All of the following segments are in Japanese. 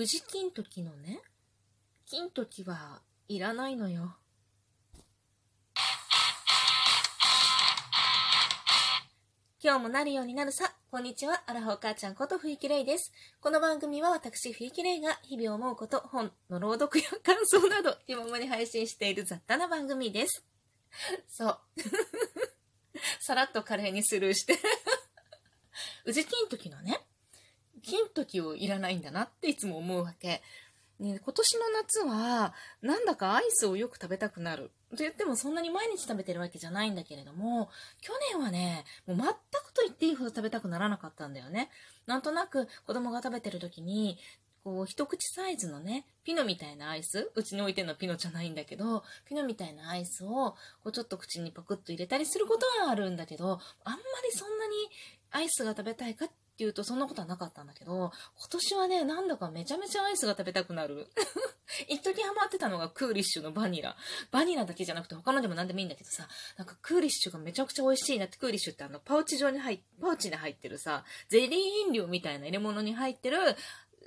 宇治金時のね、金時はいらないのよ。今日もなるようになるさ。こんにちは。アラフォー母ちゃんことふいきれいです。この番組は私、ふいきれいが日々思うこと、本の朗読や感想など、今まに配信している雑多な番組です。そう。さらっとカレーにスルーして宇治金時のね、金時をいらないんだなっていつも思うわけ。ね、今年の夏は、なんだかアイスをよく食べたくなる。と言ってもそんなに毎日食べてるわけじゃないんだけれども、去年はね、もう全くと言っていいほど食べたくならなかったんだよね。なんとなく子供が食べてる時に、こう、一口サイズのね、ピノみたいなアイス、うちに置いてるのピノじゃないんだけど、ピノみたいなアイスを、こう、ちょっと口にパクッと入れたりすることはあるんだけど、あんまりそんなにアイスが食べたいかってっていうとそんなことはなかったんだけど、今年はね、なんだかめちゃめちゃアイスが食べたくなる。一時ハマってたのがクーリッシュのバニラ。バニラだけじゃなくて他のでも何でもいいんだけどさ、なんかクーリッシュがめちゃくちゃ美味しいなって、クーリッシュってあの、パウチ状に入っ、パウチに入ってるさ、ゼリー飲料みたいな入れ物に入ってる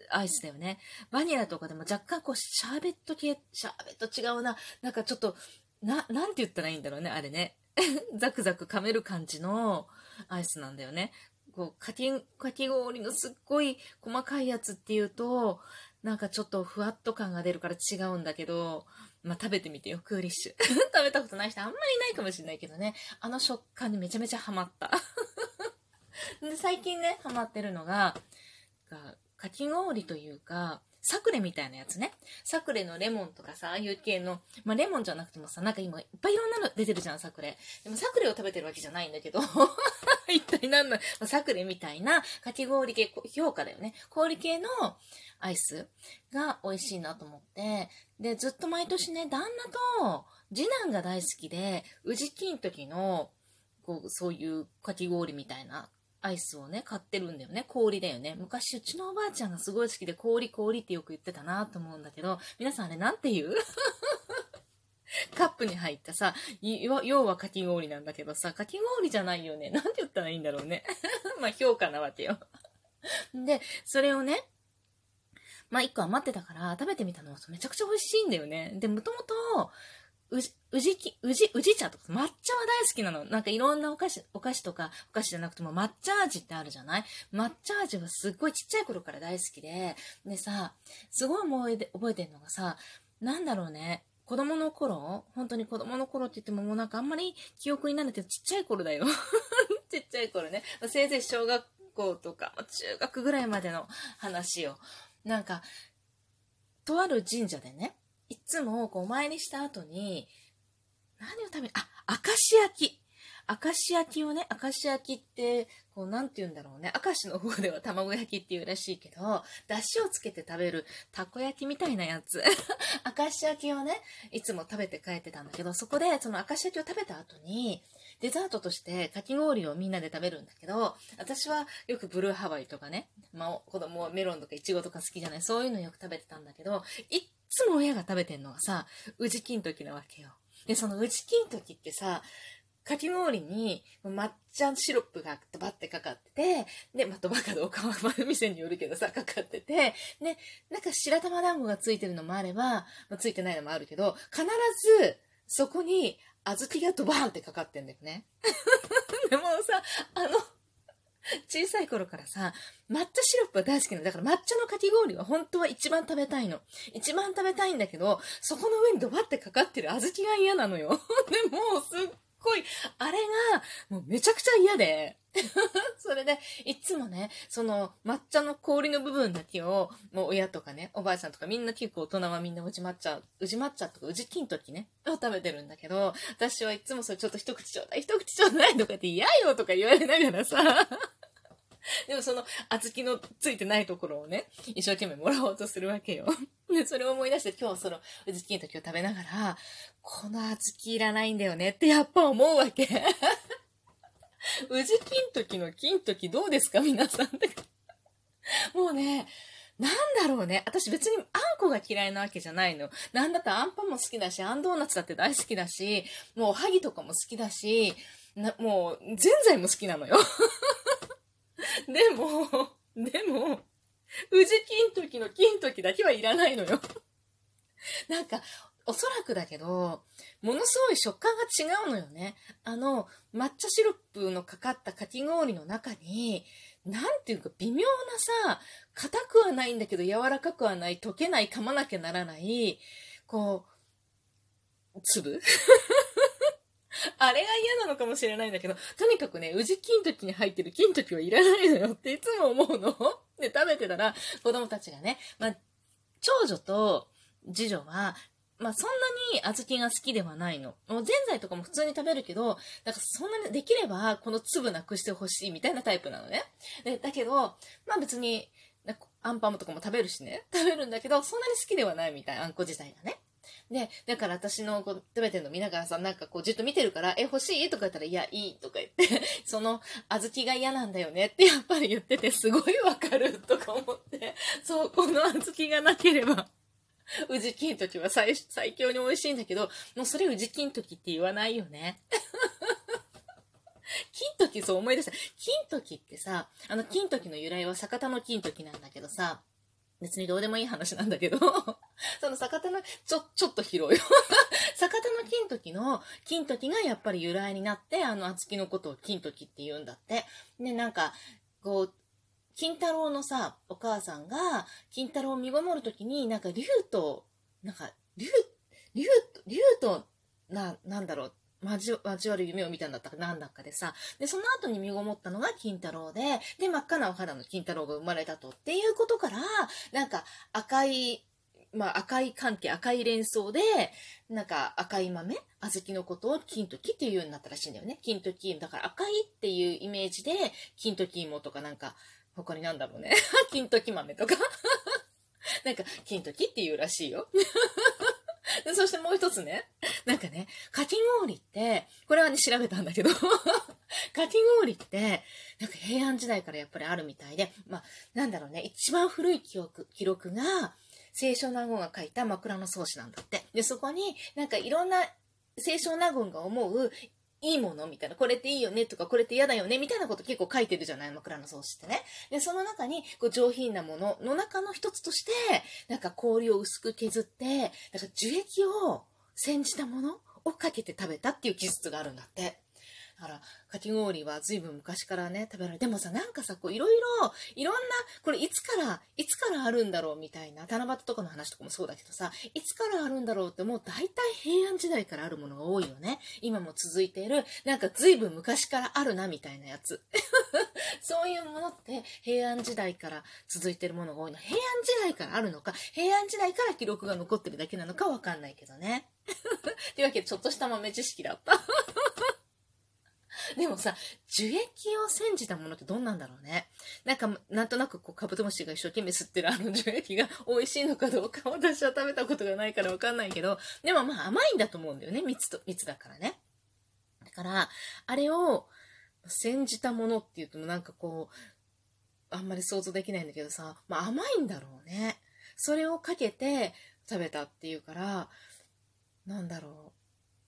アイスだよね。バニラとかでも若干こう、シャーベット系、シャーベット違うな。なんかちょっと、な、なんて言ったらいいんだろうね、あれね。ザクザク噛める感じのアイスなんだよね。こう、かき、かき氷のすっごい細かいやつっていうと、なんかちょっとふわっと感が出るから違うんだけど、まあ、食べてみてよ、クーリッシュ。食べたことない人あんまりいないかもしれないけどね、あの食感にめちゃめちゃハマった。で、最近ね、ハマってるのが、かき氷というか、サクレみたいなやつね。サクレのレモンとかさ、ああいう系の、まあ、レモンじゃなくてもさ、なんか今いっぱいいろんなの出てるじゃん、サクレ。でもサクレを食べてるわけじゃないんだけど、一体何の、まあ、サクレみたいなかき氷系、評価だよね。氷系のアイスが美味しいなと思って、で、ずっと毎年ね、旦那と次男が大好きで、宇治金時の、こう、そういうかき氷みたいなアイスをね、買ってるんだよね。氷だよね。昔、うちのおばあちゃんがすごい好きで、氷氷ってよく言ってたなと思うんだけど、皆さんあれなんて言う？カップに入ったさ、要はかき氷なんだけどさ、かき氷じゃないよね。なんて言ったらいいんだろうね。まあ、評価なわけよ。で、それをね、まあ、一個余ってたから食べてみたのめちゃくちゃ美味しいんだよね。で、もともと、うじ、うじき、うじ、うじ茶とか、抹茶は大好きなの。なんかいろんなお菓子、お菓子とか、お菓子じゃなくても抹茶味ってあるじゃない？抹茶味はすっごいちっちゃい頃から大好きで、でさ、すごい思い出、覚えてるのがさ、なんだろうね、子供の頃、本当に子供の頃って言ってももうなんかあんまり記憶になるけど、ちっちゃい頃だよ。ちっちゃい頃ね。せいぜい小学校とか、中学ぐらいまでの話を。なんか、とある神社でね、いつもこうお参りした後に、何を食べ、あ、明石焼き。明石焼きをね、明石焼きって、こう、なんて言うんだろうね。明石の方では卵焼きって言うらしいけど、出汁をつけて食べるたこ焼きみたいなやつ。明石焼きをね、いつも食べて帰ってたんだけど、そこで、その明石焼きを食べた後に、デザートとしてかき氷をみんなで食べるんだけど、私はよくブルーハワイとかね、まあ、子供はメロンとかイチゴとか好きじゃない、そういうのよく食べてたんだけど、いつも親が食べてんのはさ、宇治金時なわけよ。で、その宇治金時ってさ、かき氷に抹茶シロップがドバってかかってて、で、まあ、ドバかどうかは、ま、店によるけどさ、かかってて、で、なんか白玉団子がついてるのもあれば、まあ、ついてないのもあるけど、必ず、そこに、小豆がドバーンってかかってんだよね。でもさ、あの、小さい頃からさ、抹茶シロップは大好きなの。だから抹茶のかき氷は本当は一番食べたいの。一番食べたいんだけど、そこの上にドバってかかってる小豆が嫌なのよ。でも、すっごい、あれが、もうめちゃくちゃ嫌で。それで、いつもね、その抹茶の氷の部分だけを、もう親とかね、おばあちゃんとかみんな結構大人はみんな宇治抹茶、宇治抹茶とか宇治金時ね、を食べてるんだけど、私はいつもそれちょっと一口ちょうだい、一口ちょうだいとかって嫌よとか言われながらさ、でもその小豆のついてないところをね、一生懸命もらおうとするわけよ。で、それを思い出して今日その宇治金時を食べながら、この小豆いらないんだよねってやっぱ思うわけ。宇治金時の金時どうですか皆さん。もうね、なんだろうね。私別にあんこが嫌いなわけじゃないの。なんだったらあんパンも好きだし、あんドーナツだって大好きだし、もうおはぎとかも好きだし、なもう、ぜんざいも好きなのよ。でも、でも、宇治金時の金時だけはいらないのよ。なんか、おそらくだけど、ものすごい食感が違うのよね。あの、抹茶シロップのかかったかき氷の中に、なんていうか微妙なさ、硬くはないんだけど柔らかくはない、溶けない、噛まなきゃならない、こう、粒？あれが嫌なのかもしれないんだけど、とにかくね、宇治金時に入ってる金時はいらないのよっていつも思うの。で、食べてたら子供たちがね、まあ、長女と次女は、まあそんなに小豆が好きではないの。もうぜんざいとかも普通に食べるけど、だからそんなにできればこの粒なくしてほしいみたいなタイプなのね。でだけど、まあ別に、アンパンとかも食べるしね。食べるんだけど、そんなに好きではないみたい、あんこ自体がね。で、だから私のこう食べてるの見ながらさ、なんかこうじっと見てるから、え、欲しい？とか言ったら、いや、いいとか言って、その小豆が嫌なんだよねってやっぱり言ってて、すごいわかるとか思って、そう、この小豆がなければ、宇治金時は最最強に美味しいんだけど、もうそれ宇治金時って言わないよね。金時そう思い出した。金時ってさ、あの金時の由来は酒田の金時なんだけどさ、別にどうでもいい話なんだけど、その酒田の、ちょ、ちょっと広いよ。酒田の金時の、金時がやっぱり由来になって、あの、厚木のことを金時って言うんだって。で、なんか、こう、金太郎のさ、お母さんが、金太郎を身ごもるときに、なんか竜と、なんか、竜、竜、竜と、な、なんだろう、交わる夢を見たんだったかなんだかでさ、で、その後に身ごもったのが金太郎で、で、真っ赤なお肌の金太郎が生まれたと。っていうことから、なんか赤い、まあ赤い関係、赤い連想で、なんか赤い豆小豆のことを金と木っていうようになったらしいんだよね。金と木。だから赤いっていうイメージで、金と木芋とかなんか、他になんだろうね。金と木豆とか なんか、金と木っていうらしいよ。で、そしてもう一つね、なんかね、かき氷って、これはね、調べたんだけど かき氷って、なんか平安時代からやっぱりあるみたいで、まあ、なんだろうね、一番古い記憶、記録が、清少納言が書いた枕草子なんだって。で、そこになんかいろんな清少納言が思ういいものみたいな、これっていいよねとか、これって嫌だよねみたいなこと結構書いてるじゃない枕の草子ってね。で、その中に、こう上品なものの中の一つとして、なんか氷を薄く削って、なんか樹液を煎じたものをかけて食べたっていう記述があるんだって。だから、かき氷は随分昔からね、食べられる。でもさ、なんかさ、こう、いろいろ、いろんな、これいつから、いつからあるんだろうみたいな、七夕とかの話とかもそうだけどさ、いつからあるんだろうってもう大体平安時代からあるものが多いよね。今も続いている、なんか随分昔からあるな、みたいなやつ。そういうものって平安時代から続いてるものが多いの。平安時代からあるのか、平安時代から記録が残ってるだけなのかわかんないけどね。というわけで、ちょっとした豆知識だった。でもさ、樹液を煎じたものってどんなんだろうね。なんか、なんとなくこう、カブトムシが一生懸命吸ってるあの 樹液が美味しいのかどうか私は食べたことがないからわかんないけど、でもまあ甘いんだと思うんだよね。蜜と、蜜だからね。だから、あれを煎じたものって言うとなんかこう、あんまり想像できないんだけどさ、まあ甘いんだろうね。それをかけて食べたっていうから、なんだろう。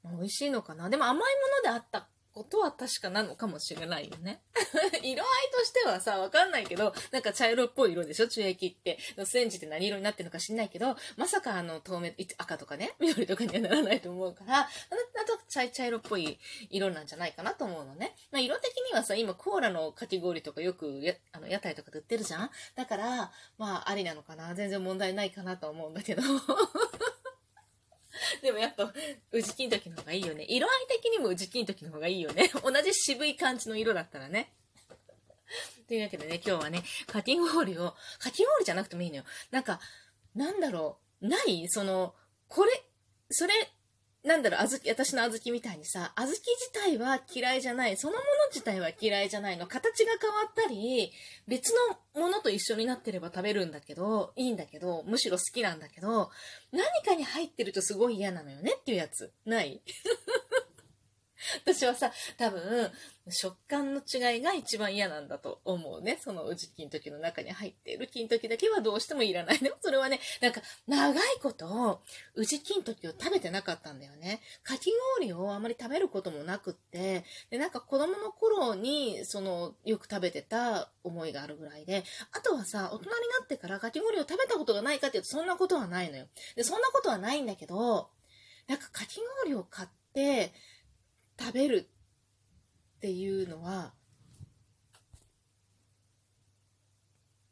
美味しいのかなでも甘いものであったことは確かなのかもしれないよね。色合いとしてはさ、わかんないけど、なんか茶色っぽい色でしょ？中液って。センジって何色になってるのか知んないけど、まさかあの透明、赤とかね、緑とかにはならないと思うから、なんと茶茶色っぽい色なんじゃないかなと思うのね。まあ、色的にはさ、今コーラのかき氷とかよくや、あの、屋台とかで売ってるじゃん？だから、まあ、ありなのかな？全然問題ないかなと思うんだけど。もやっぱ、宇治金時の方がいいよね。色合い的にも宇治金時の方がいいよね。同じ渋い感じの色だったらね。というわけでね、今日はね、かき氷を、かき氷じゃなくてもいいのよ。なんか、なんだろう、ないその、これ、それ、なんだろう、あずき、私のあずきみたいにさ、あずき自体は嫌いじゃない、そのもの自体は嫌いじゃないの。形が変わったり、別のものと一緒になってれば食べるんだけど、いいんだけど、むしろ好きなんだけど、何かに入ってるとすごい嫌なのよねっていうやつ。ない 私はさ、多分、食感の違いが一番嫌なんだと思うね。その宇治金時の中に入っている金時だけはどうしてもいらないね。それはね、なんか長いこと宇治金時を食べてなかったんだよね。かき氷をあまり食べることもなくって、で、なんか子供の頃に、その、よく食べてた思いがあるぐらいで、あとはさ、大人になってからかき氷を食べたことがないかっていうとそんなことはないのよ。で、そんなことはないんだけど、なんかかき氷を買って、食べるっていうのは、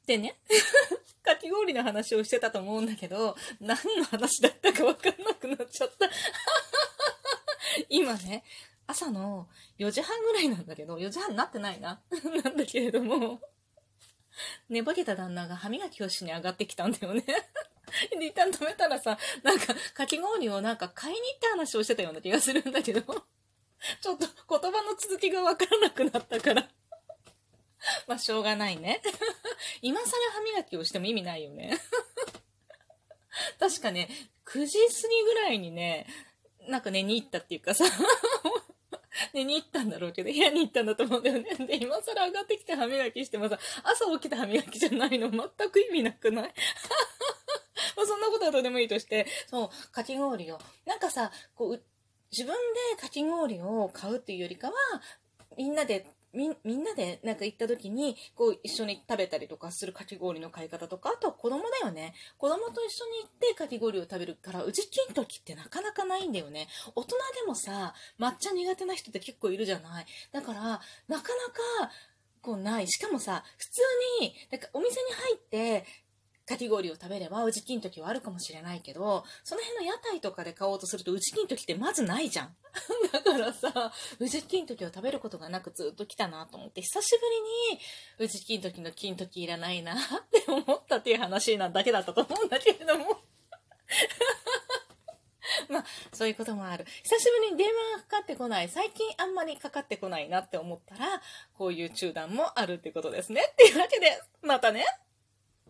でね、かき氷の話をしてたと思うんだけど、何の話だったかわかんなくなっちゃった。今ね、朝の4時半ぐらいなんだけど、4時半になってないな。なんだけれども、寝ぼけた旦那が歯磨きをしに上がってきたんだよね。で、一旦止めたらさ、なんか、かき氷をなんか買いに行った話をしてたような気がするんだけど、ちょっと言葉の続きがわからなくなったから まあ、しょうがないね。今更歯磨きをしても意味ないよね。確かね、9時過ぎぐらいにね、なんか寝に行ったっていうかさ寝に行ったんだろうけど、部屋に行ったんだと思うんだよね。で、今更上がってきて歯磨きしてもさ、朝起きた歯磨きじゃないの全く意味なくない？まあそんなことはどうでもいいとして、そう、かき氷を。なんかさ、こう、自分でかき氷を買うっていうよりかは、みんなでみ、みんなでなんか行った時に、こう一緒に食べたりとかするかき氷の買い方とか、あとは子供だよね。子供と一緒に行ってかき氷を食べるから、うち金時ってなかなかないんだよね。大人でもさ、抹茶苦手な人って結構いるじゃない。だから、なかなか、こうない。しかもさ、普通に、なんかお店に入って、かき氷を食べれば、うち金時はあるかもしれないけど、その辺の屋台とかで買おうとすると、うち金時ってまずないじゃん。だからさ、うち金時を食べることがなくずっと来たなと思って、久しぶりに、うち金時の金時いらないなって思ったっていう話なだけだったと思うんだけれども。まあ、そういうこともある。久しぶりに電話がかかってこない。最近あんまりかかってこないなって思ったら、こういう中断もあるってことですね。っていうわけで、またね。